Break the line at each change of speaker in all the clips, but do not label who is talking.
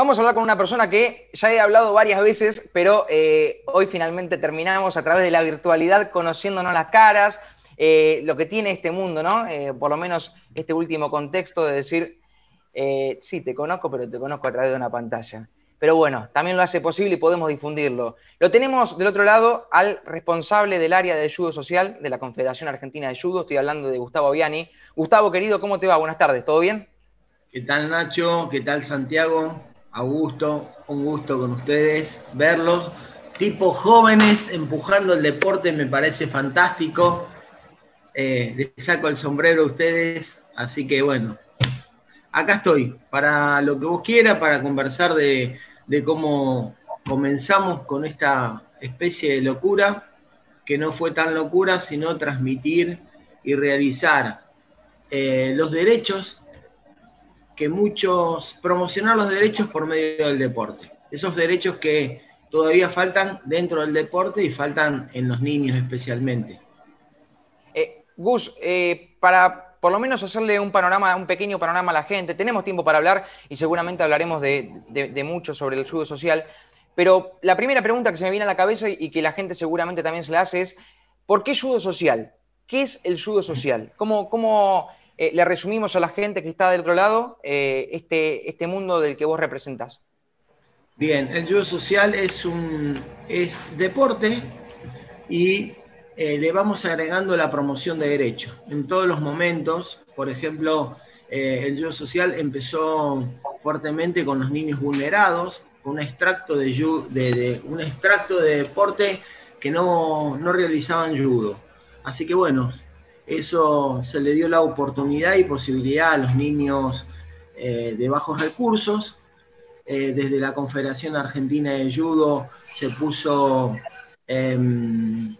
Vamos a hablar con una persona que ya he hablado varias veces, pero eh, hoy finalmente terminamos a través de la virtualidad conociéndonos las caras, eh, lo que tiene este mundo, ¿no? Eh, por lo menos este último contexto de decir, sí, te conozco, pero te conozco a través de una pantalla. Pero bueno, también lo hace posible y podemos difundirlo. Lo tenemos del otro lado al responsable del área de judo social de la Confederación Argentina de Judo, estoy hablando de Gustavo Viani. Gustavo, querido, ¿cómo te va? Buenas tardes, ¿todo bien?
¿Qué tal Nacho? ¿Qué tal Santiago? Augusto, un gusto con ustedes verlos. Tipos jóvenes empujando el deporte me parece fantástico. Eh, les saco el sombrero a ustedes, así que bueno, acá estoy para lo que vos quieras, para conversar de, cómo comenzamos con esta especie de locura, que no fue tan locura, sino transmitir y realizar eh, los derechos que muchos, promocionar los derechos por medio del deporte. Esos derechos que todavía faltan dentro del deporte y faltan en los niños especialmente.
Eh, Gus, eh, para por lo menos hacerle un panorama, un pequeño panorama a la gente, tenemos tiempo para hablar y seguramente hablaremos de, mucho sobre el judo social, pero la primera pregunta que se me viene a la cabeza y que la gente seguramente también se la hace es, ¿por qué judo social? ¿Qué es el judo social? ¿Cómo, cómo eh, le resumimos a la gente que está del otro lado eh, este, este mundo del que vos representás.
Bien, el judo social es un es deporte y eh, le vamos agregando la promoción de derechos. En todos los momentos, por ejemplo, el judo social empezó fuertemente con los niños vulnerados, un extracto de, de, un extracto de deporte que no, no realizaban judo. Así que bueno, eso se le dio la oportunidad y posibilidad a los niños eh, de bajos recursos. Eh, desde la Confederación Argentina de Judo se puso em,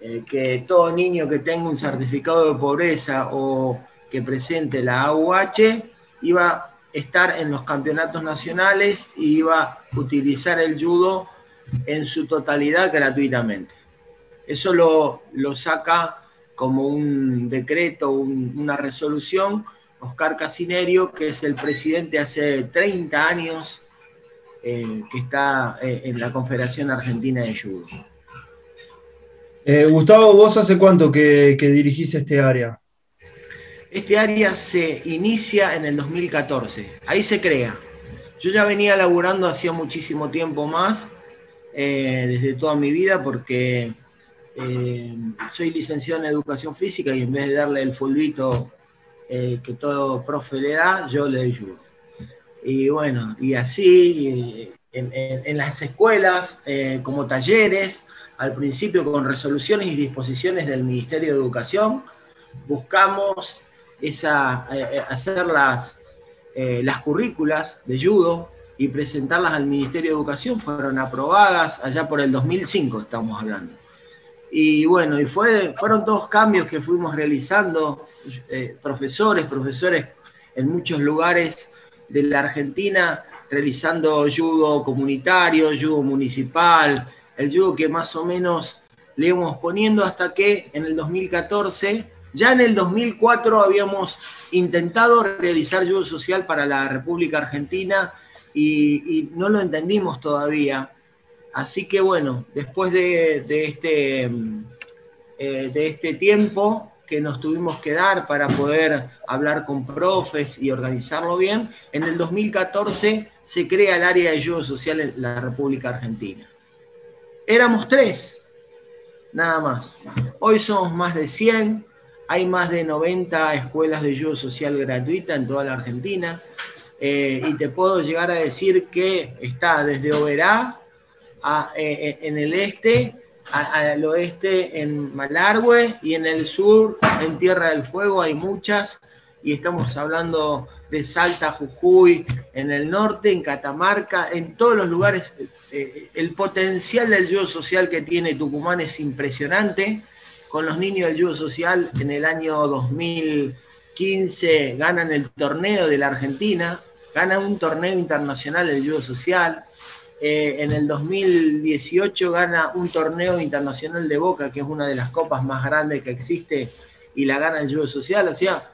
eh, que todo niño que tenga un certificado de pobreza o que presente la AUH iba a estar en los campeonatos nacionales y iba a utilizar el judo en su totalidad gratuitamente. Eso lo, lo saca como un decreto, una resolución, Oscar Casinerio, que es el presidente hace 30 años eh, que está eh, en la Confederación Argentina de Judo.
Eh, Gustavo, ¿vos hace cuánto que, que, dirigís este área?
Este área se inicia en el 2014, ahí se crea. Yo ya venía laburando hacía muchísimo tiempo más, desde toda mi vida, porque eh, soy licenciado en educación física y en vez de darle el fulbito eh, que todo profe le da, yo le ayudo. Y bueno, y así en, las escuelas, eh, como talleres, al principio con resoluciones y disposiciones del Ministerio de Educación, buscamos esa, hacer las, las currículas de judo y presentarlas al Ministerio de Educación. Fueron aprobadas allá por el 2005, estamos hablando. Y bueno, y fue, fueron dos cambios que fuimos realizando, eh, profesores, profesores en muchos lugares de la Argentina, realizando judo comunitario, judo municipal, el judo que más o menos le íbamos poniendo hasta que en el 2014, ya en el 2004 habíamos intentado realizar judo social para la República Argentina y no lo entendimos todavía. Así que bueno, después de, este, eh, de este tiempo que nos tuvimos que dar para poder hablar con profes y organizarlo bien, en el 2014 se crea el área de ayuda social en la República Argentina. Éramos tres, nada más. Hoy somos más de 100, hay más de 90 escuelas de ayuda social gratuita en toda la Argentina, eh, y te puedo llegar a decir que está desde Oberá eh, eh, en el este, al oeste en Malargüe y en el sur, en Tierra del Fuego, hay muchas, y estamos hablando de Salta, Jujuy, en el norte, en Catamarca, en todos los lugares. Eh, el potencial del judo social que tiene Tucumán es impresionante. Con los niños del judo social en el año 2015 ganan el torneo de la Argentina, ganan un torneo internacional del judo social eh, en el 2018 gana un torneo internacional de Boca, que es una de las copas más grandes que existe, y la gana el judo social. O sea,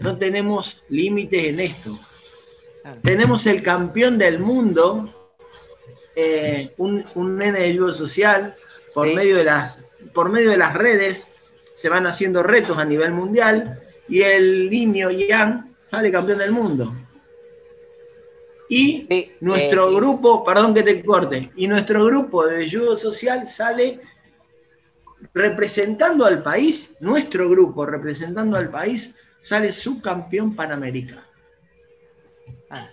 no tenemos límites en esto. tenemos el campeón del mundo, eh, un, un, nene de ayuda social, por, medio de las, por medio de las redes, se van haciendo retos a nivel mundial, y el niño Yang sale campeón del mundo. Y nuestro eh, grupo, perdón que te corte, y nuestro grupo de ayuda social sale representando al país, nuestro grupo representando al país, sale subcampeón panamericano.
Ah.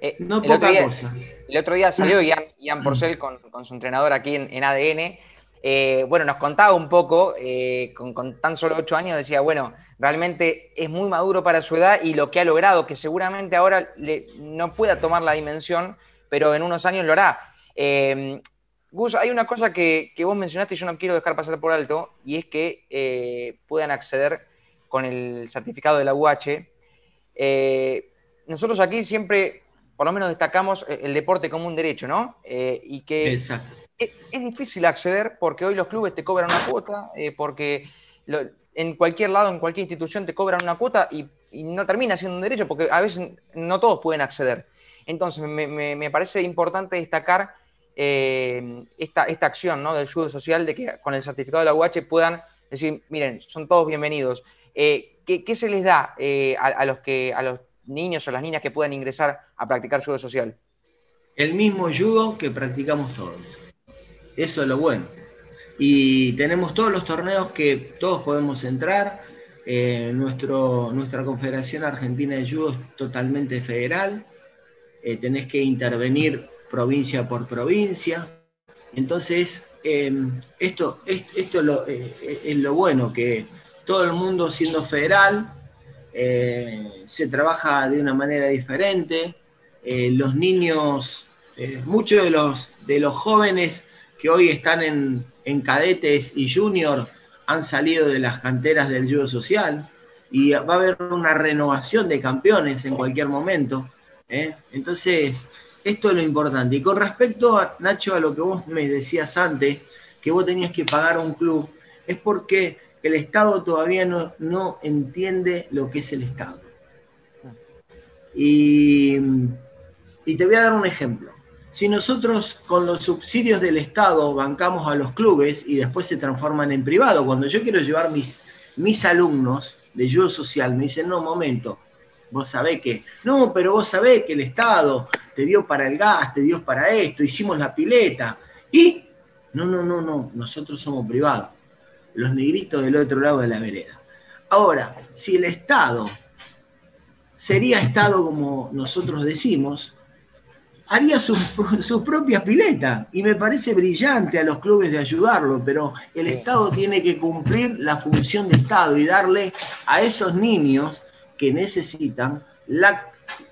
Eh, no poca cosa. El otro día salió Ian, Porcel con, su entrenador aquí en, ADN. Eh, bueno, nos contaba un poco, eh, con, tan solo ocho años, decía, bueno, realmente es muy maduro para su edad y lo que ha logrado, que seguramente ahora no pueda tomar la dimensión, pero en unos años lo hará. Gus, hay una cosa que, vos mencionaste y yo no quiero dejar pasar por alto, y es que eh, puedan acceder con el certificado de la UH. Nosotros aquí siempre, por lo menos, destacamos el deporte como un derecho, ¿no? Y que es, difícil acceder porque hoy los clubes te cobran una cuota, porque en cualquier lado, en cualquier institución te cobran una cuota y, no termina siendo un derecho, porque a veces no todos pueden acceder. Entonces, me parece importante destacar eh, esta, esta acción ¿no? del judo social de que con el certificado de la UH puedan decir, miren, son todos bienvenidos. Eh, ¿qué, se les da eh, a, los que, a los niños o las niñas que puedan ingresar a practicar judo social?
El mismo judo que practicamos todos. Eso es lo bueno. Y tenemos todos los torneos que todos podemos entrar. nuestro, nuestra Confederación Argentina de Judo es totalmente federal. tenés que intervenir provincia por provincia. Entonces, em, esto, esto eh, es, lo bueno, que todo el mundo siendo federal, eh, se trabaja de una manera diferente. Eh, los niños, muchos de los, de los jóvenes que hoy están en, en cadetes y junior han salido de las canteras del judo social y va a haber una renovación de campeones en cualquier momento. Entonces, esto es lo importante. Y con respecto, a, Nacho, a lo que vos me decías antes, que vos tenías que pagar a un club, es porque el Estado todavía no, no entiende lo que es el Estado. Y, y te voy a dar un ejemplo. Si nosotros con los subsidios del Estado bancamos a los clubes y después se transforman en privado, cuando yo quiero llevar mis, mis alumnos de ayuda social, me dicen, no, momento, vos sabés que, no, pero vos sabés que el Estado te dio para el gas, te dio para esto, hicimos la pileta. Y, no, no, no, no, nosotros somos privados, los negritos del otro lado de la vereda. Ahora, si el Estado sería Estado como nosotros decimos, haría su, su, propia pileta. Y me parece brillante a los clubes de ayudarlo, pero el Estado tiene que cumplir la función de Estado y darle a esos niños que necesitan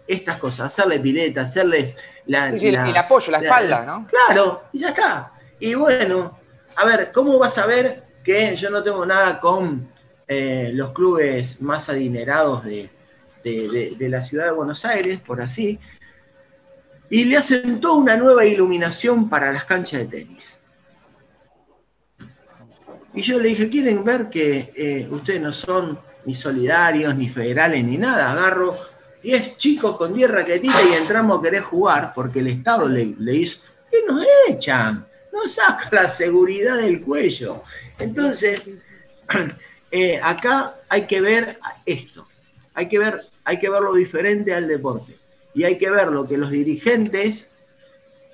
estas cosas, hacerle pileta, hacerles
la, el apoyo, la, espalda, ¿no?
Claro, y ya está. Y bueno, a ver, ¿cómo vas a ver que yo no tengo nada con eh, los clubes más adinerados de, de, la ciudad de Buenos Aires, por así? Y le toda una nueva iluminación para las canchas de tenis. Y yo le dije, ¿quieren ver que eh, ustedes no son ni solidarios, ni federales, ni nada. Agarro 10 chicos con 10 raquetitas y entramos a querer jugar porque el Estado le, hizo. ¿Qué nos echan? Nos saca la seguridad del cuello. Entonces, eh, acá hay que ver esto. Hay que ver, hay que verlo diferente al deporte. Y hay que ver lo que los dirigentes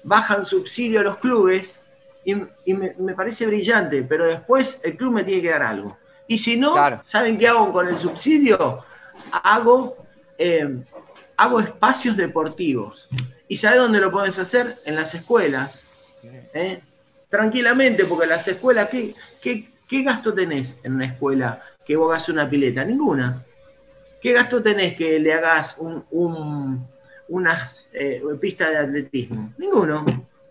bajan subsidio a los clubes y, me, parece brillante, pero después el club me tiene que dar algo. Y si no, ¿saben qué hago con el subsidio? Hago, eh, hago espacios deportivos. ¿Y sabes dónde lo puedes hacer? En las escuelas. ¿eh? Tranquilamente, porque las escuelas, ¿qué, qué, gasto tenés en una escuela que vos hagas una pileta? Ninguna. ¿Qué gasto tenés que le hagas un, unas eh, pistas de atletismo? Ninguno.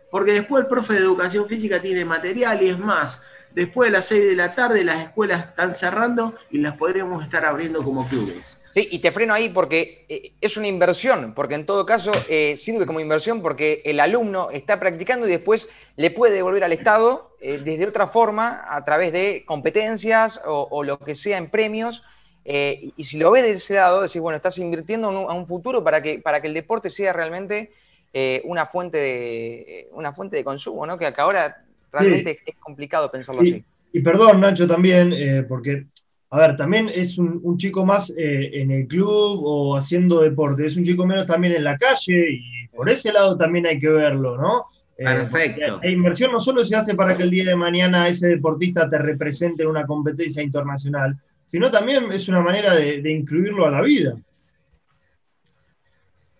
Porque después el profe de educación física tiene material y es más, Después de las 6 de la tarde las escuelas están cerrando y las podríamos estar abriendo como clubes.
Sí, y te freno ahí porque eh, es una inversión, porque en todo caso eh, sirve como inversión porque el alumno está practicando y después le puede devolver al Estado desde otra forma, a través de competencias o, lo que sea en premios, Eh, y, si lo ves de ese lado, decís, bueno, estás invirtiendo a un futuro para que, para que el deporte sea realmente eh, una, fuente de, una fuente de consumo, ¿no? Que acá ahora realmente es complicado pensarlo así.
Y perdón, Nacho, también, eh, porque, a ver, también es un, chico más en el club o haciendo deporte, es un chico menos también en la calle y por ese lado también hay que verlo, ¿no?
Perfecto.
La inversión no solo se hace para que el día de mañana ese deportista te represente en una competencia internacional, sino también es una manera de, incluirlo a la vida.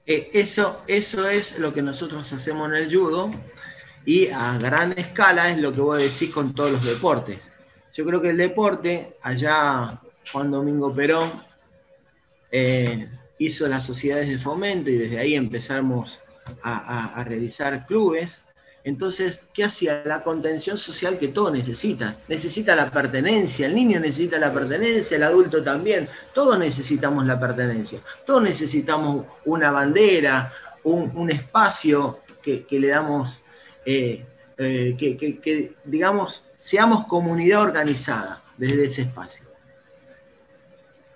Eh, eso, eso es lo que nosotros hacemos en el judo y a gran escala es lo que vos decís con todos los deportes. Yo creo que el deporte, allá Juan Domingo Perón eh, hizo las sociedades de fomento y desde ahí empezamos a realizar clubes entonces, ¿qué hacía? La contención social que todo necesita. Necesita la pertenencia, el niño necesita la pertenencia, el adulto también. Todos necesitamos la pertenencia. Todos necesitamos una bandera, un, espacio que, le damos, eh, eh, que, digamos, seamos comunidad organizada desde ese espacio.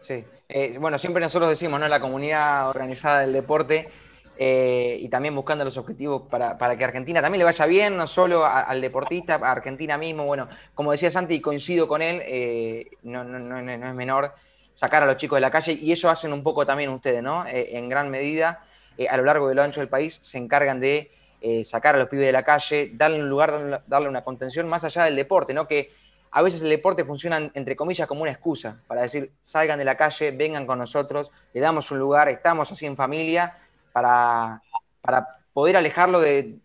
Sí, eh, bueno, siempre nosotros decimos, ¿no? La comunidad organizada del deporte eh, y también buscando los objetivos para, que Argentina también le vaya bien, no solo al deportista, a Argentina mismo. Bueno, como decía Santi, coincido con él, eh, no, es menor sacar a los chicos de la calle y eso hacen un poco también ustedes, ¿no? Eh, en gran medida, a lo largo de lo ancho del país, se encargan de sacar a los pibes de la calle, darle un lugar, darle una contención más allá del deporte, ¿no? Que a veces el deporte funciona, entre comillas, como una excusa para decir, salgan de la calle, vengan con nosotros, le damos un lugar, estamos así en familia para, para poder alejarlo de,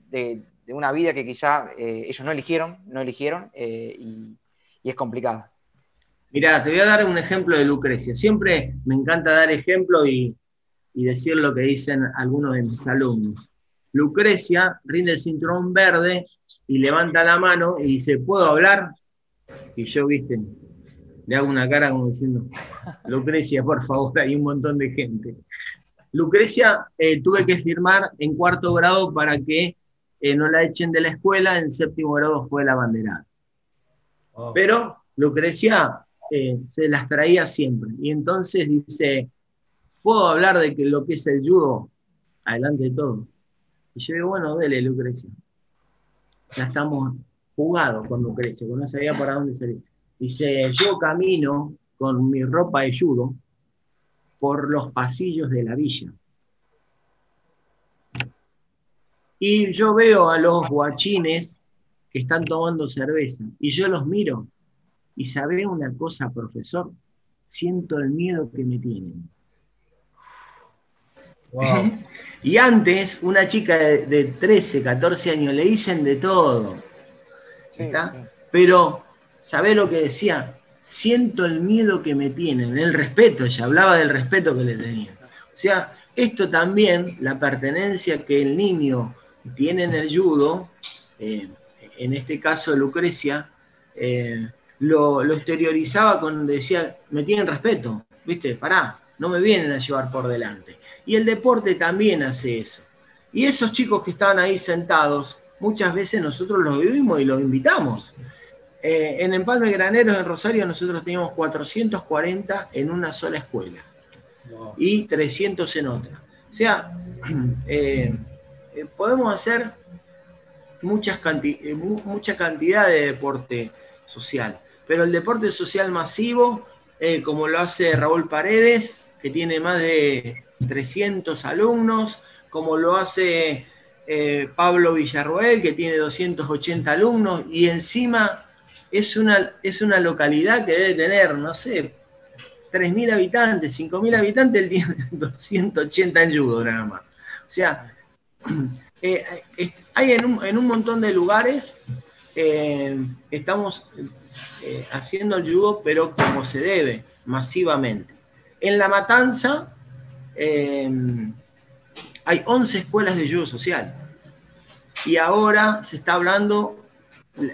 una vida que quizá eh, ellos no eligieron, no eligieron eh, y, es complicado.
Mirá, te voy a dar un ejemplo de Lucrecia. Siempre me encanta dar ejemplo y, decir lo que dicen algunos de mis alumnos. Lucrecia rinde el cinturón verde y levanta la mano y dice, ¿puedo hablar? Y yo, viste, le hago una cara como diciendo, Lucrecia, por favor, hay un montón de gente. Lucrecia eh, tuve que firmar en cuarto grado para que eh, no la echen de la escuela, en séptimo grado fue la banderada. Pero Lucrecia eh, se las traía siempre. Y entonces dice, ¿puedo hablar de que lo que es el judo? Adelante de todo. Y yo digo, bueno, dele, Lucrecia. Ya estamos jugados con Lucrecia, no sabía para dónde salir. Dice, yo camino con mi ropa de judo por los pasillos de la villa. Y yo veo a los guachines que están tomando cerveza y yo los miro y sabe una cosa, profesor, siento el miedo que me tienen. y antes, una chica de, 13, 14 años, le dicen de todo. Pero, ¿sabe lo que decía? Siento el miedo que me tienen, el respeto, ella hablaba del respeto que le tenían. O sea, esto también, la pertenencia que el niño tiene en el judo, eh, en este caso Lucrecia, eh, lo, exteriorizaba cuando decía, me tienen respeto, ¿viste? Pará, no me vienen a llevar por delante. Y el deporte también hace eso. Y esos chicos que estaban ahí sentados, muchas veces nosotros los vivimos y los invitamos. Eh, en Empalme Graneros, en Rosario, nosotros teníamos 440 en una sola escuela y 300 en otra. O sea, eh, eh, podemos hacer muchas mucha cantidad de deporte social, pero el deporte social masivo, como lo hace Raúl Paredes, que tiene más de 300 alumnos, como lo hace Pablo Villarroel, que tiene 280 alumnos, y encima es una, es una localidad que debe tener, no sé, 3.000 habitantes, 5.000 habitantes, él tiene 280 en judo nada más. O sea, eh, hay en un, montón de lugares, eh, estamos eh, haciendo el judo, pero como se debe, masivamente. En La Matanza hay 11 escuelas de judo social. Y ahora se está hablando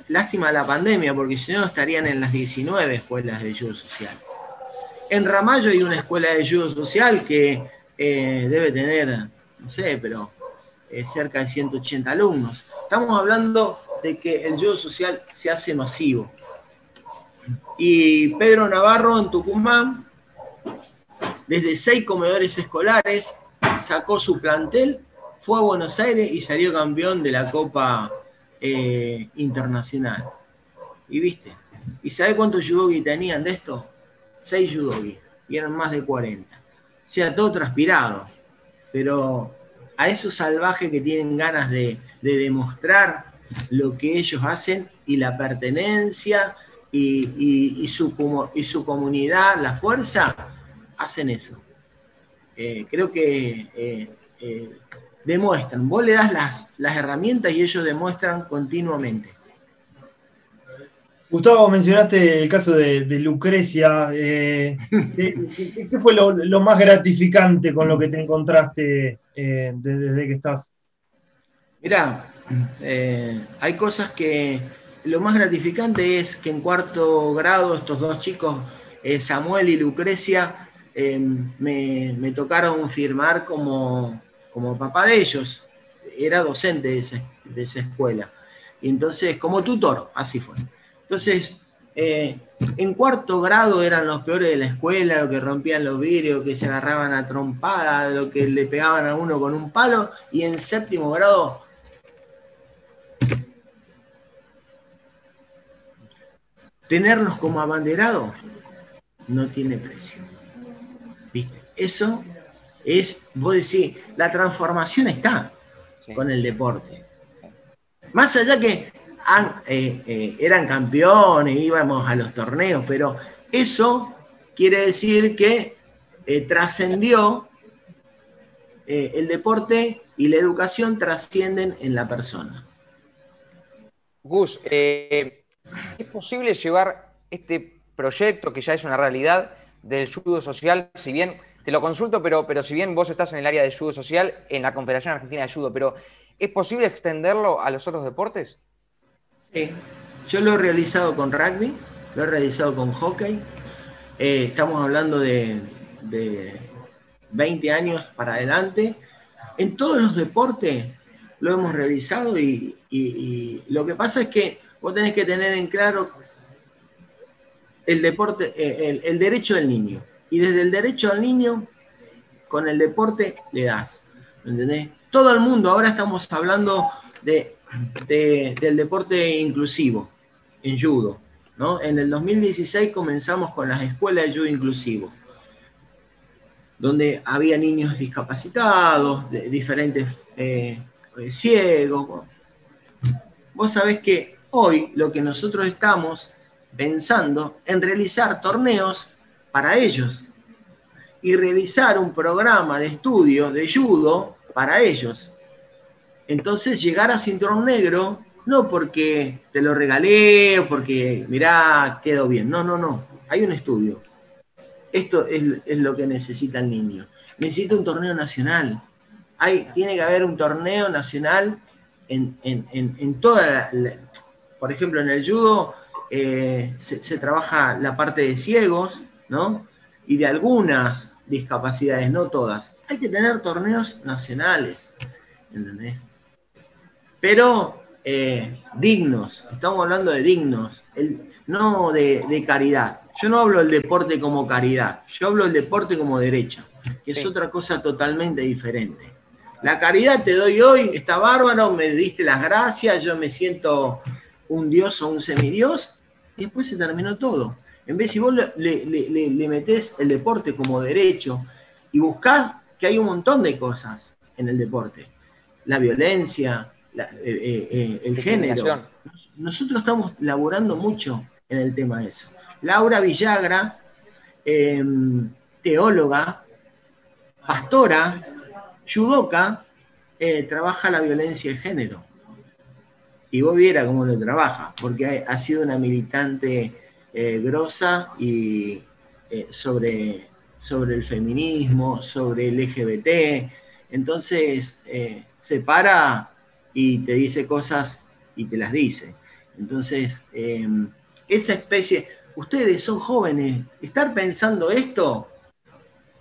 lástima la pandemia, porque si no estarían en las 19 escuelas de judo social. En Ramallo hay una escuela de judo social que eh, debe tener, no sé, pero eh, cerca de 180 alumnos. Estamos hablando de que el judo social se hace masivo. Y Pedro Navarro en Tucumán desde seis comedores escolares, sacó su plantel, fue a Buenos Aires y salió campeón de la Copa eh, Internacional. Y viste, ¿y sabe cuántos judogi tenían de esto? Seis judogi, y eran más de 40. O sea, todo transpirado. Pero a esos salvajes que tienen ganas de, demostrar lo que ellos hacen y la pertenencia y, su, y su comunidad, la fuerza, hacen eso. Eh, creo que eh, demuestran, vos le das las, las herramientas y ellos demuestran continuamente.
Gustavo, mencionaste el caso de, Lucrecia. ¿qué, fue lo, más gratificante con lo que te encontraste desde, que estás?
Mirá, hay cosas que lo más gratificante es que en cuarto grado estos dos chicos, Samuel y Lucrecia, Em, me, tocaron firmar como, como papá de ellos. Era docente de esa, escuela. Y entonces, como tutor, así fue. Entonces, eh, en cuarto grado eran los peores de la escuela, los que rompían los vidrios, que se agarraban a trompada, lo que le pegaban a uno con un palo, y en séptimo grado tenerlos como abanderados no tiene precio. Eso es, vos decís, la transformación está con el deporte. Más allá que eh, eh, eran campeones, íbamos a los torneos, pero eso quiere decir que eh, trascendió el deporte y la educación trascienden en la persona.
Gus, ¿es posible llevar este proyecto que ya es una realidad del judo social, si bien te lo consulto, pero, pero si bien vos estás en el área de judo social, en la Confederación Argentina de Judo, pero ¿es posible extenderlo a los otros deportes?
Sí, yo lo he realizado con rugby, lo he realizado con hockey, eh, estamos hablando de, 20 años para adelante. En todos los deportes lo hemos realizado y, lo que pasa es que vos tenés que tener en claro el deporte, eh, el, derecho del niño. Y desde el derecho del niño, con el deporte le das. ¿Entendés? Todo el mundo, ahora estamos hablando de, del deporte inclusivo en judo. ¿no? En el 2016 comenzamos con las escuelas de judo inclusivo, donde había niños discapacitados, de, diferentes eh, eh, ciegos. Vos sabés que hoy lo que nosotros estamos pensando en realizar torneos para ellos y realizar un programa de estudio de judo para ellos. Entonces llegar a cinturón negro no porque te lo regalé porque, mirá, quedó bien. No, no, no. Hay un estudio. Esto es, lo que necesita el niño. Necesita un torneo nacional. Hay, tiene que haber un torneo nacional en, en toda la, Por ejemplo, en el judo eh, se, trabaja la parte de ciegos, ¿no? Y de algunas discapacidades, no todas. Hay que tener torneos nacionales, ¿entendés? Pero eh, dignos, estamos hablando de dignos, no de, caridad. Yo no hablo del deporte como caridad, yo hablo del deporte como derecho, que es otra cosa totalmente diferente. La caridad te doy hoy, está bárbaro, me diste las gracias, yo me siento un dios o un semidios, y después se terminó todo. En vez si vos le, le, metés el deporte como derecho y buscás que hay un montón de cosas en el deporte, la violencia, eh, eh, eh, el género. Nosotros estamos laborando mucho en el tema de eso. Laura Villagra, em, teóloga, pastora, yudoka, trabaja la violencia de género y vos viera cómo lo trabaja, porque ha, sido una militante eh, grosa y eh, sobre, sobre el feminismo, sobre el LGBT. Entonces eh, se para y te dice cosas y te las dice. Entonces, em, esa especie, ustedes son jóvenes, estar pensando esto,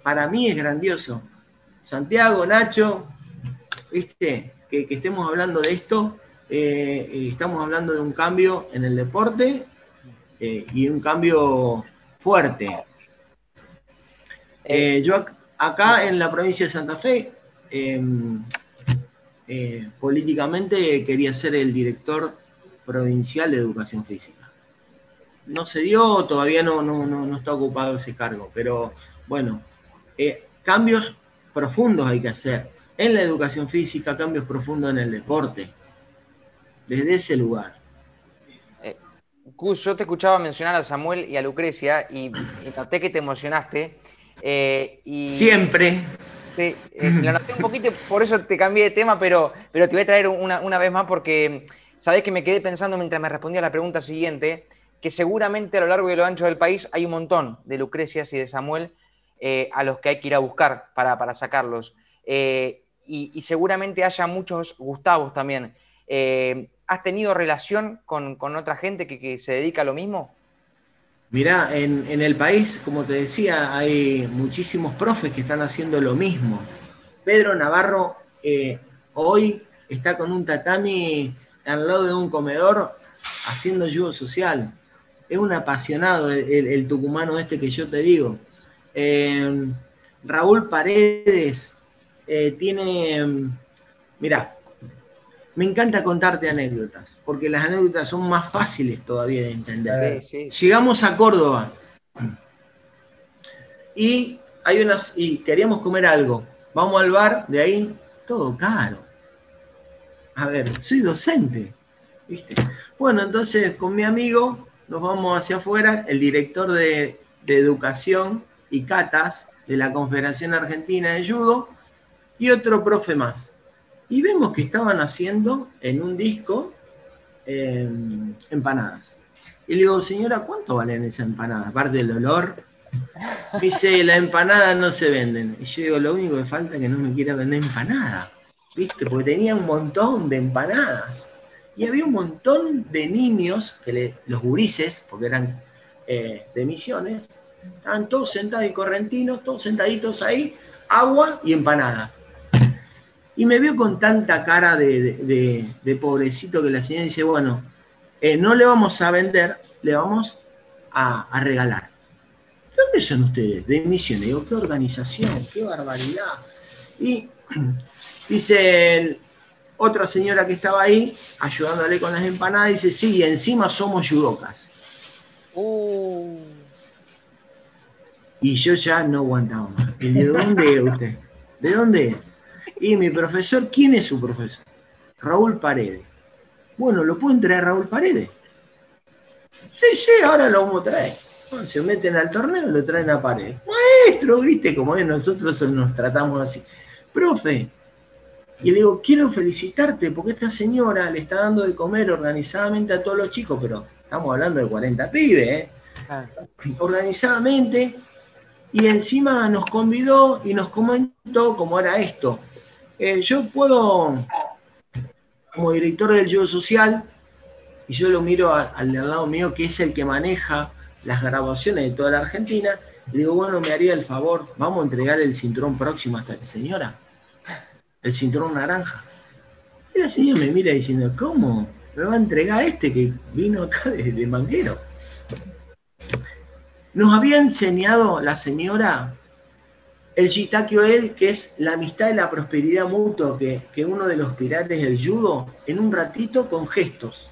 para mí es grandioso. Santiago, Nacho, viste, que estemos hablando de esto, estamos hablando de un cambio en el deporte eh, y un cambio fuerte. Eh, yo acá en la provincia de Santa Fe, em, eh, políticamente quería ser el director provincial de educación física. No se dio, todavía no, no, no, está ocupado ese cargo, pero bueno, eh, cambios profundos hay que hacer en la educación física, cambios profundos en el deporte, desde ese lugar.
Eh, yo te escuchaba mencionar a Samuel y a Lucrecia y, noté que te emocionaste.
Eh, y, Siempre.
Sí, eh, lo noté un poquito, por eso te cambié de tema, pero, pero te voy a traer una, una vez más porque sabés que me quedé pensando mientras me respondía la pregunta siguiente, que seguramente a lo largo y a lo ancho del país hay un montón de Lucrecias y de Samuel a los que hay que ir a buscar para, para sacarlos. y, y, seguramente haya muchos Gustavos también. ¿Has tenido relación con, otra gente que, se dedica a lo mismo?
Mirá, en, el país, como te decía, hay muchísimos profes que están haciendo lo mismo. Pedro Navarro eh, hoy está con un tatami al lado de un comedor haciendo yugo social. Es un apasionado el, tucumano este que yo te digo. Eh, Raúl Paredes eh, tiene, mirá, me encanta contarte anécdotas, porque las anécdotas son más fáciles todavía de entender. Llegamos a Córdoba y hay unas y queríamos comer algo. Vamos al bar, de ahí todo caro. A ver, soy docente, ¿viste? Bueno, entonces con mi amigo nos vamos hacia afuera, el director de, de educación y catas de la Confederación Argentina de Judo y otro profe más y vemos que estaban haciendo en un disco em, empanadas. Y le digo, señora, ¿cuánto valen esas empanadas? Aparte del olor. dice, la empanada no se venden. Y yo digo, lo único que falta es que no me quiera vender empanada. ¿Viste? Porque tenía un montón de empanadas. Y había un montón de niños, que los gurises, porque eran eh, de misiones, estaban todos sentados y correntinos, todos sentaditos ahí, agua y empanada. Y me vio con tanta cara de, pobrecito que la señora dice, bueno, eh, no le vamos a vender, le vamos a, regalar. ¿Dónde son ustedes? De misiones. Digo, qué organización, qué barbaridad. Y dice otra señora que estaba ahí, ayudándole con las empanadas, dice, sí, encima somos yudocas. Uh. Y yo ya no aguantaba más. ¿De dónde es usted? ¿De dónde es? Y mi profesor, ¿quién es su profesor? Raúl Paredes. Bueno, ¿lo pueden traer Raúl Paredes? Sí, sí, ahora lo vamos a traer. se meten al torneo y lo traen a Paredes. Maestro, viste cómo es, nosotros nos tratamos así. Profe, y le digo, quiero felicitarte porque esta señora le está dando de comer organizadamente a todos los chicos, pero estamos hablando de 40 pibes, ¿eh? Ah. Organizadamente, y encima nos convidó y nos comentó cómo era esto. Eh, yo puedo, como director del Yo Social, y yo lo miro al de al lado mío, que es el que maneja las grabaciones de toda la Argentina, y digo, bueno, me haría el favor, vamos a entregar el cinturón próximo a esta señora, el cinturón naranja. Y la señora me mira diciendo, ¿cómo? Me va a entregar este que vino acá de, de Manguero. Nos había enseñado la señora el Shitakio El, que es la amistad y la prosperidad mutua, que, que uno de los pilares del judo, en un ratito con gestos.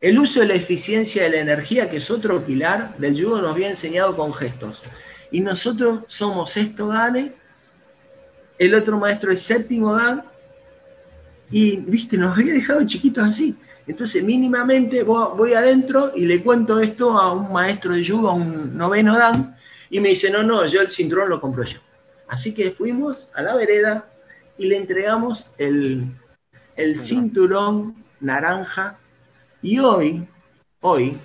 El uso de la eficiencia de la energía, que es otro pilar del judo, nos había enseñado con gestos. Y nosotros somos esto Dane, el otro maestro es séptimo Dan, y viste, nos había dejado chiquitos así. Entonces, mínimamente voy adentro y le cuento esto a un maestro de judo, a un noveno Dan, y me dice, no, no, yo el cinturón lo compro yo. Así que fuimos a la vereda y le entregamos el, cinturón naranja. Y hoy, hoy,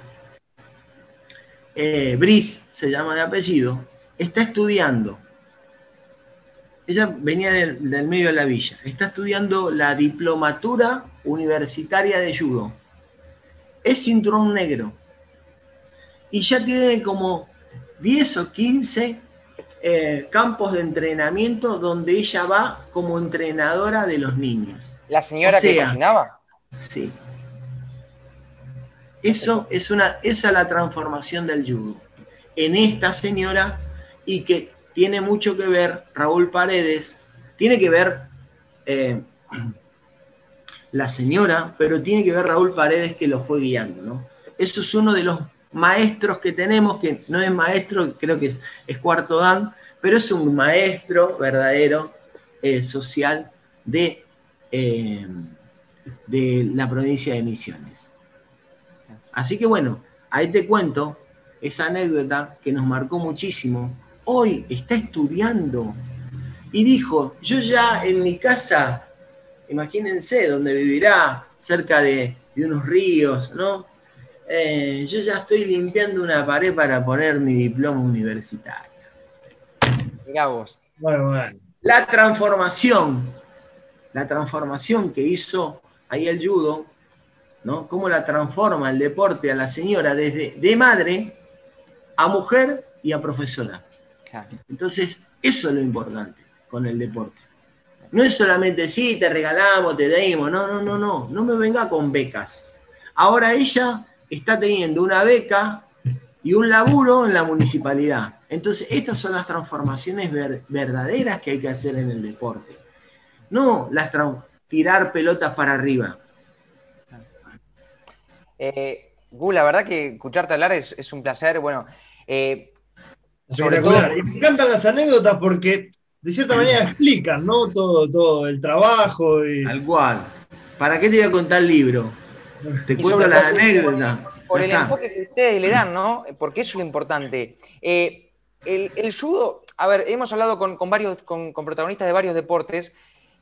eh, Brice, se llama de apellido, está estudiando. Ella venía del, del, medio de la villa. Está estudiando la diplomatura universitaria de judo. Es cinturón negro. Y ya tiene como 10 o 15 eh, campos de entrenamiento donde ella va como entrenadora de los niños.
¿La señora que cocinaba?
Sí. Eso es una, esa es la transformación del judo. En esta señora y que tiene mucho que ver, Raúl Paredes, tiene que ver eh, la señora, pero tiene que ver Raúl Paredes que lo fue guiando, ¿no? Eso es uno de los maestros que tenemos, que no es maestro, creo que es, cuarto dan, pero es un maestro verdadero eh, social de, eh, de la provincia de Misiones. Así que bueno, ahí te cuento esa anécdota que nos marcó muchísimo. Hoy está estudiando y dijo, yo ya en mi casa, imagínense, donde vivirá, cerca de, unos ríos, ¿no? Eh, yo ya estoy limpiando una pared para poner mi diploma universitario.
Mirá vos.
La transformación, la transformación que hizo ahí el judo, ¿no? Cómo la transforma el deporte a la señora desde de madre a mujer y a profesora. Entonces, eso es lo importante con el deporte. No es solamente, sí, te regalamos, te dimos, no, no, no, no, no me venga con becas. Ahora ella está teniendo una beca y un laburo en la municipalidad. Entonces, estas son las transformaciones verdaderas que hay que hacer en el deporte. No las tirar pelotas para arriba.
Eh, Gu, la verdad que escucharte hablar es, es un placer. Bueno, eh,
sobre todo... Y me encantan las anécdotas porque de cierta manera explican, ¿no? Todo, todo el trabajo. Y...
Tal cual. ¿Para qué te voy a contar el libro? Te cuento las anécdotas.
Por, el enfoque que ustedes le dan, ¿no? Porque eso es lo importante. Eh, el, judo, a ver, hemos hablado con, varios, con, protagonistas de varios deportes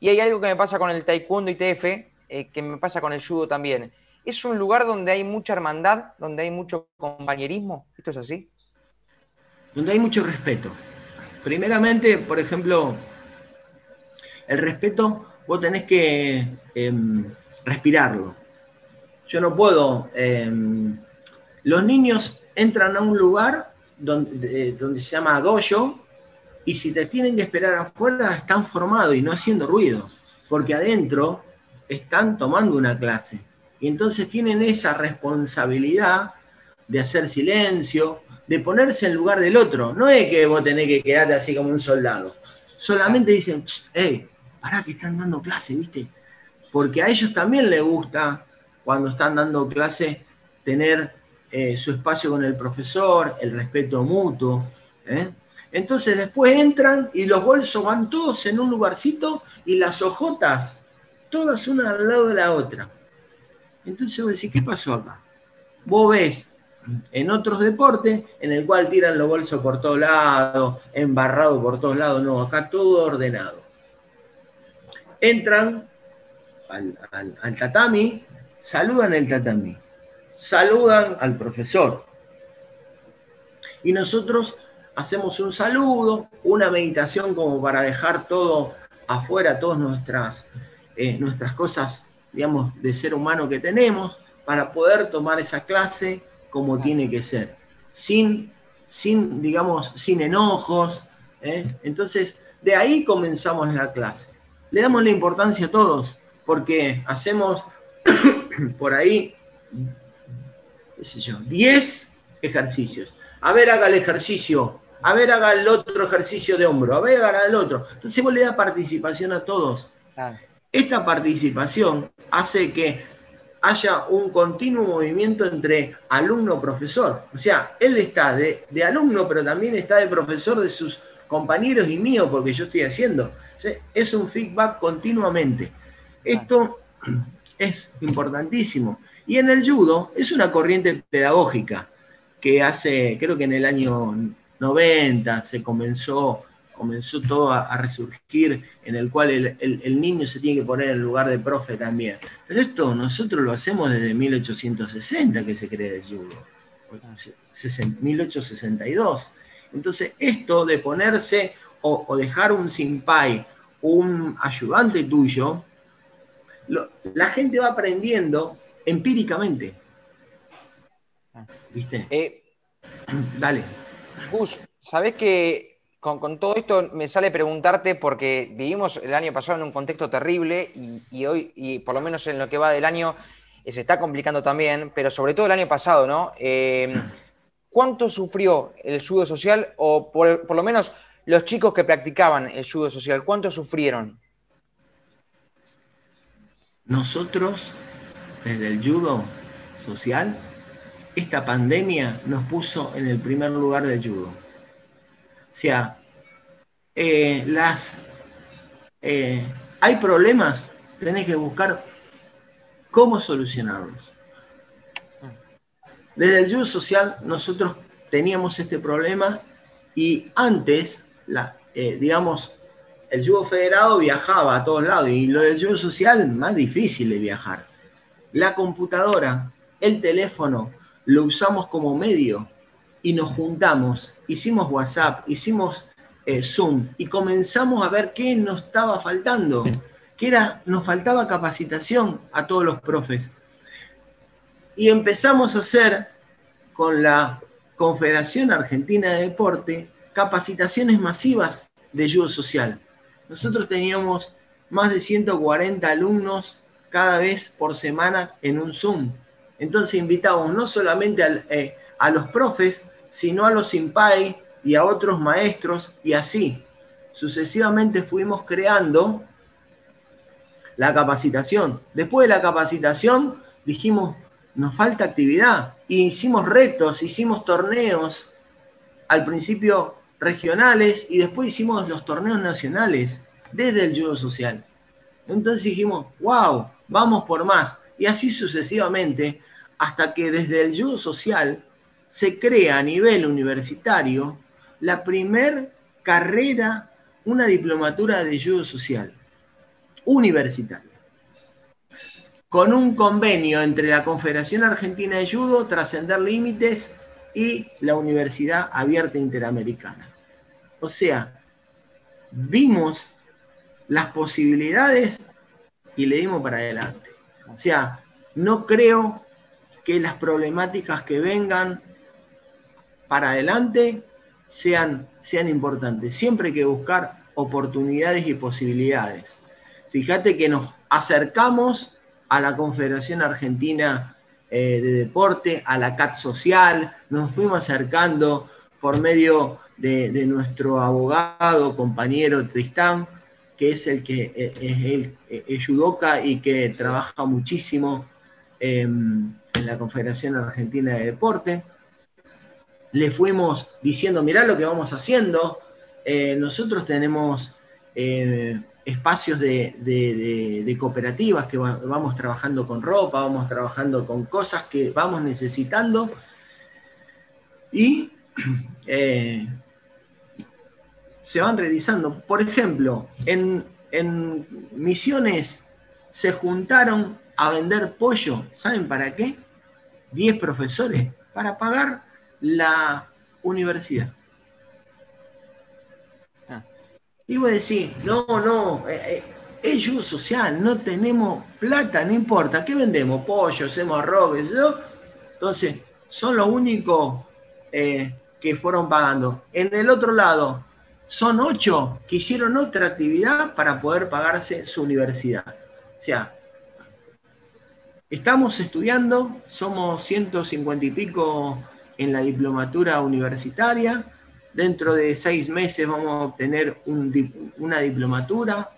y hay algo que me pasa con el taekwondo y TF, eh, que me pasa con el judo también. Es un lugar donde hay mucha hermandad, donde hay mucho compañerismo. ¿Esto es así?
donde hay mucho respeto. Primeramente, por ejemplo, el respeto vos tenés que em, respirarlo. Yo no puedo... Em, los niños entran a un lugar donde, se llama dojo y si te tienen que esperar afuera están formados y no haciendo ruido, porque adentro están tomando una clase. Y entonces tienen esa responsabilidad de hacer silencio, de ponerse en lugar del otro. No es que vos tenés que quedarte así como un soldado. Solamente dicen, hey, pará que están dando clase, ¿viste? Porque a ellos también les gusta, cuando están dando clase, tener eh, su espacio con el profesor, el respeto mutuo. ¿eh? Entonces después entran y los bolsos van todos en un lugarcito y las ojotas, todas una al lado de la otra. Entonces vos decís, ¿qué pasó acá? Vos ves en otros deportes, en el cual tiran los bolsos por todos lados, embarrado por todos lados, no, acá todo ordenado. Entran al, tatami, saludan el tatami, saludan al profesor. Y nosotros hacemos un saludo, una meditación como para dejar todo afuera, todas nuestras, eh, nuestras cosas, digamos, de ser humano que tenemos, para poder tomar esa clase como tiene que ser, sin, sin digamos, sin enojos. ¿eh? Entonces, de ahí comenzamos la clase. Le damos la importancia a todos, porque hacemos por ahí, qué sé yo, 10 ejercicios. A ver, haga el ejercicio, a ver, haga el otro ejercicio de hombro, a ver, haga el otro. Entonces vos le das participación a todos. Esta participación hace que haya un continuo movimiento entre alumno-profesor. O sea, él está de, alumno, pero también está de profesor de sus compañeros y mío, porque yo estoy haciendo. Es un feedback continuamente. Esto es importantísimo. Y en el judo es una corriente pedagógica que hace, creo que en el año 90 se comenzó comenzó todo a, resurgir, en el cual el, niño se tiene que poner en lugar de profe también. Pero esto nosotros lo hacemos desde 1860 que se crea el judo, 1862. Entonces, esto de ponerse o, dejar un simpai, un ayudante tuyo, la gente va aprendiendo empíricamente. ¿Viste?
Eh, Dale. Gus, ¿sabés que con, todo esto me sale preguntarte porque vivimos el año pasado en un contexto terrible y, hoy, y por lo menos en lo que va del año, eh, se está complicando también, pero sobre todo el año pasado, ¿no? Em, ¿Cuánto sufrió el judo social o por, lo menos los chicos que practicaban el judo social, ¿cuánto sufrieron?
Nosotros, desde el judo social, esta pandemia nos puso en el primer lugar del judo. O sea, eh, las, eh, hay problemas, tenés que buscar cómo solucionarlos. Desde el judo social nosotros teníamos este problema y antes, la, eh, digamos, el judo federado viajaba a todos lados y lo del judo social más difícil de viajar. La computadora, el teléfono, lo usamos como medio y nos juntamos, hicimos WhatsApp, hicimos eh, Zoom y comenzamos a ver qué nos estaba faltando, que era, nos faltaba capacitación a todos los profes. Y empezamos a hacer con la Confederación Argentina de Deporte capacitaciones masivas de judo social. Nosotros teníamos más de 140 alumnos cada vez por semana en un Zoom. Entonces invitábamos no solamente eh, a los profes, sino a los SIMPAI y a otros maestros y así. Sucesivamente fuimos creando la capacitación. Después de la capacitación dijimos, nos falta actividad. Y hicimos retos, hicimos torneos, al principio regionales y después hicimos los torneos nacionales desde el judo social. Entonces dijimos, wow, vamos por más. Y así sucesivamente, hasta que desde el judo social se crea a nivel universitario la primer carrera, una diplomatura de judo social, universitaria, con un convenio entre la Confederación Argentina de Judo, Trascender Límites y la Universidad Abierta Interamericana. O sea, vimos las posibilidades y le dimos para adelante. O sea, no creo que las problemáticas que vengan para adelante sean, sean importantes. Siempre hay que buscar oportunidades y posibilidades. Fíjate que nos acercamos a la Confederación Argentina eh, de Deporte, a la CAT Social, nos fuimos acercando por medio de, nuestro abogado, compañero Tristán, que es el que eh, es el, es judoka y que trabaja muchísimo em, en la Confederación Argentina de Deporte. Le fuimos diciendo, mirá lo que vamos haciendo. Eh, nosotros tenemos eh, espacios de, cooperativas que vamos trabajando con ropa, vamos trabajando con cosas que vamos necesitando. Y se van realizando. Por ejemplo, en, Misiones se juntaron a vender pollo. ¿Saben para qué? 10 profesores para pagar la universidad. Ah. Y voy a decir, no, no, eh, eh, es social, no tenemos plata, no importa, ¿qué vendemos? Pollo, hacemos arroz, ¿no? Entonces, son los únicos eh, que fueron pagando. En el otro lado, son ocho que hicieron otra actividad para poder pagarse su universidad. O sea, estamos estudiando, somos 150 y pico en la diplomatura universitaria. Dentro de seis meses vamos a obtener una diplomatura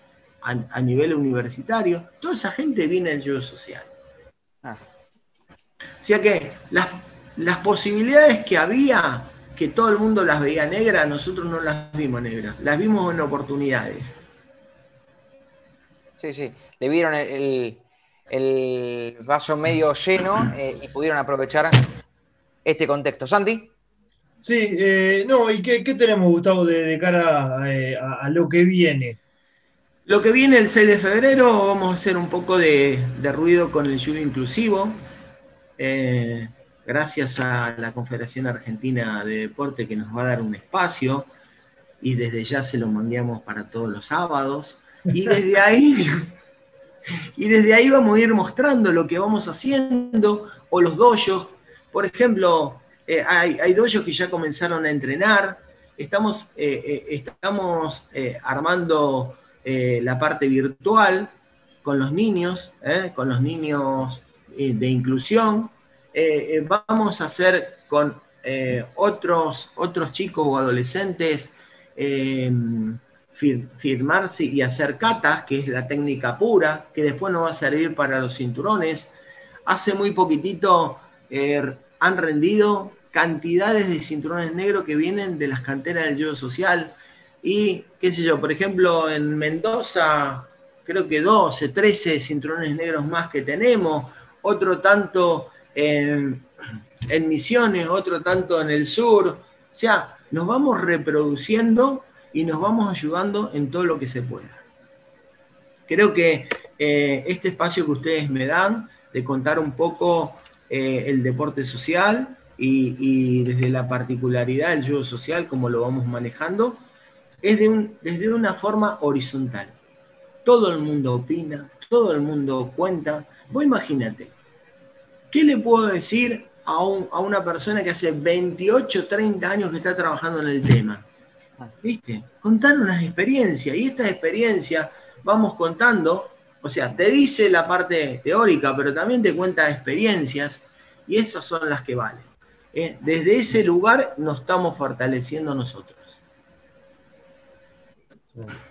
a, nivel universitario. Toda esa gente viene del yo social. Ah. O sea que las, las posibilidades que había que todo el mundo las veía negras, nosotros no las vimos negras, las vimos en oportunidades.
Sí, sí, le vieron el, vaso medio lleno eh, y pudieron aprovechar este contexto. Santi.
Sí, eh, no, ¿y qué, tenemos, Gustavo, de, cara eh, a, lo que viene?
Lo que viene el 6 de febrero, vamos a hacer un poco de, ruido con el judo inclusivo gracias a la Confederación Argentina de Deporte que nos va a dar un espacio y desde ya se lo mandamos para todos los sábados. Y desde ahí, y desde ahí vamos a ir mostrando lo que vamos haciendo o los doyos. Por ejemplo, eh, hay, hay doyos que ya comenzaron a entrenar. Estamos, eh, eh, estamos armando la parte virtual con los niños, con los niños de inclusión vamos a hacer con otros, otros chicos o adolescentes firmarse y hacer catas, que es la técnica pura, que después nos va a servir para los cinturones. Hace muy poquitito han rendido cantidades de cinturones negros que vienen de las canteras del judo social. Y, qué sé yo, por ejemplo, en Mendoza, creo que 12, 13 cinturones negros más que tenemos, otro tanto en, Misiones, otro tanto en el sur. O sea, nos vamos reproduciendo y nos vamos ayudando en todo lo que se pueda. Creo que eh, este espacio que ustedes me dan de contar un poco eh, el deporte social y, desde la particularidad del juego social, como lo vamos manejando, es desde una forma horizontal. Todo el mundo opina, todo el mundo cuenta. Vos imagínate, ¿qué le puedo decir a, a una persona que hace 28, 30 años que está trabajando en el tema? ¿Viste? Contar unas experiencias y estas experiencias vamos contando, o sea, te dice la parte teórica, pero también te cuenta experiencias y esas son las que valen. ¿Eh? Desde ese lugar nos estamos fortaleciendo nosotros.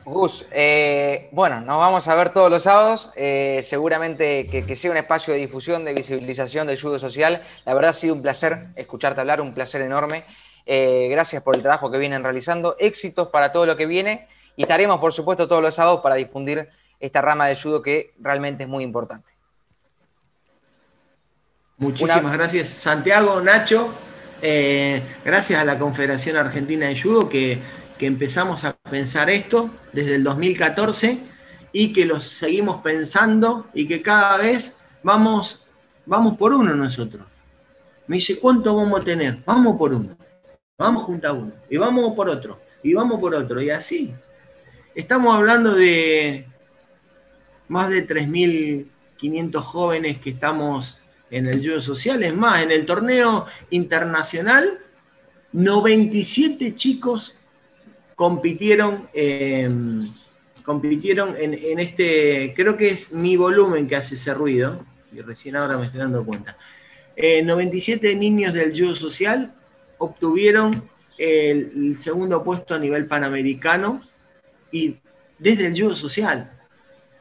Gus, eh, bueno, nos vamos a ver todos los sábados. Eh, seguramente que, sea un espacio de difusión, de visibilización del judo social. La verdad ha sido un placer escucharte hablar, un placer enorme. Gracias por el trabajo que vienen realizando. Éxitos para todo lo que viene. Y estaremos, por supuesto, todos los sábados para difundir esta rama de judo que realmente es muy importante.
Muchísimas gracias, Santiago, Nacho. Eh, gracias a la Confederación Argentina de Judo que, que empezamos a pensar esto desde el 2014 y que lo seguimos pensando y que cada vez vamos, vamos por uno nosotros. Me dice, ¿cuánto vamos a tener? Vamos por uno vamos junto a uno, y vamos por otro, y vamos por otro, y así. Estamos hablando de más de 3.500 jóvenes que estamos en el judo social, es más, en el torneo internacional, 97 chicos compitieron, em, compitieron en, este, creo que es mi volumen que hace ese ruido, y recién ahora me estoy dando cuenta. 97 eh, niños del judo social obtuvieron el, segundo puesto a nivel panamericano y desde el judo social.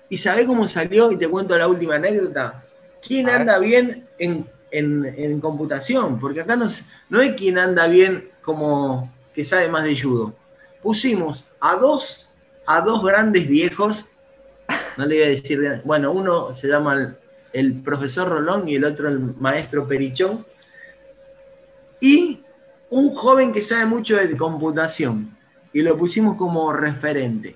¿Y sabe cómo salió? Y te cuento la última anécdota. ¿Quién anda bien en, computación? Porque acá no, no hay quien anda bien como que sabe más de judo. Pusimos a dos, a dos grandes viejos, no le voy a decir, bueno, uno se llama el, el profesor Rolón y el otro el maestro Perichón, y un joven que sabe mucho de computación y lo pusimos como referente.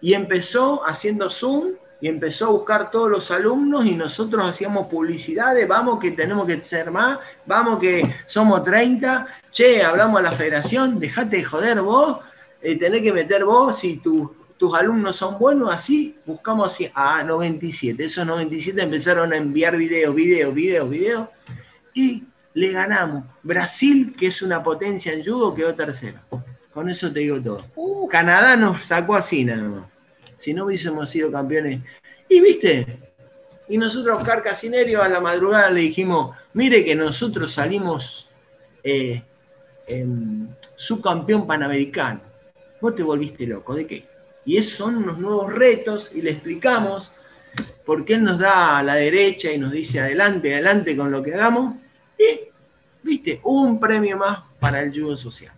Y empezó haciendo Zoom y empezó a buscar todos los alumnos y nosotros hacíamos publicidades, vamos que tenemos que ser más, vamos que somos 30, che, hablamos a la federación, dejate de joder vos, eh, tenés que meter vos si tus alumnos son buenos, así buscamos así a 97. Esos 97 empezaron a enviar videos, videos, videos, videos y le ganamos. Brasil, que es una potencia en judo, quedó tercero. Con eso te digo todo. Uh. Canadá nos sacó así nada más. Si no hubiésemos sido campeones. Y viste, y nosotros, Oscar Casinerio, a la madrugada le dijimos, mire que nosotros salimos eh, subcampeón panamericano. Vos te volviste loco, ¿de qué? Y esos son unos nuevos retos y le explicamos por qué él nos da a la derecha y nos dice adelante, adelante con lo que hagamos y, viste, un premio más para el judo social.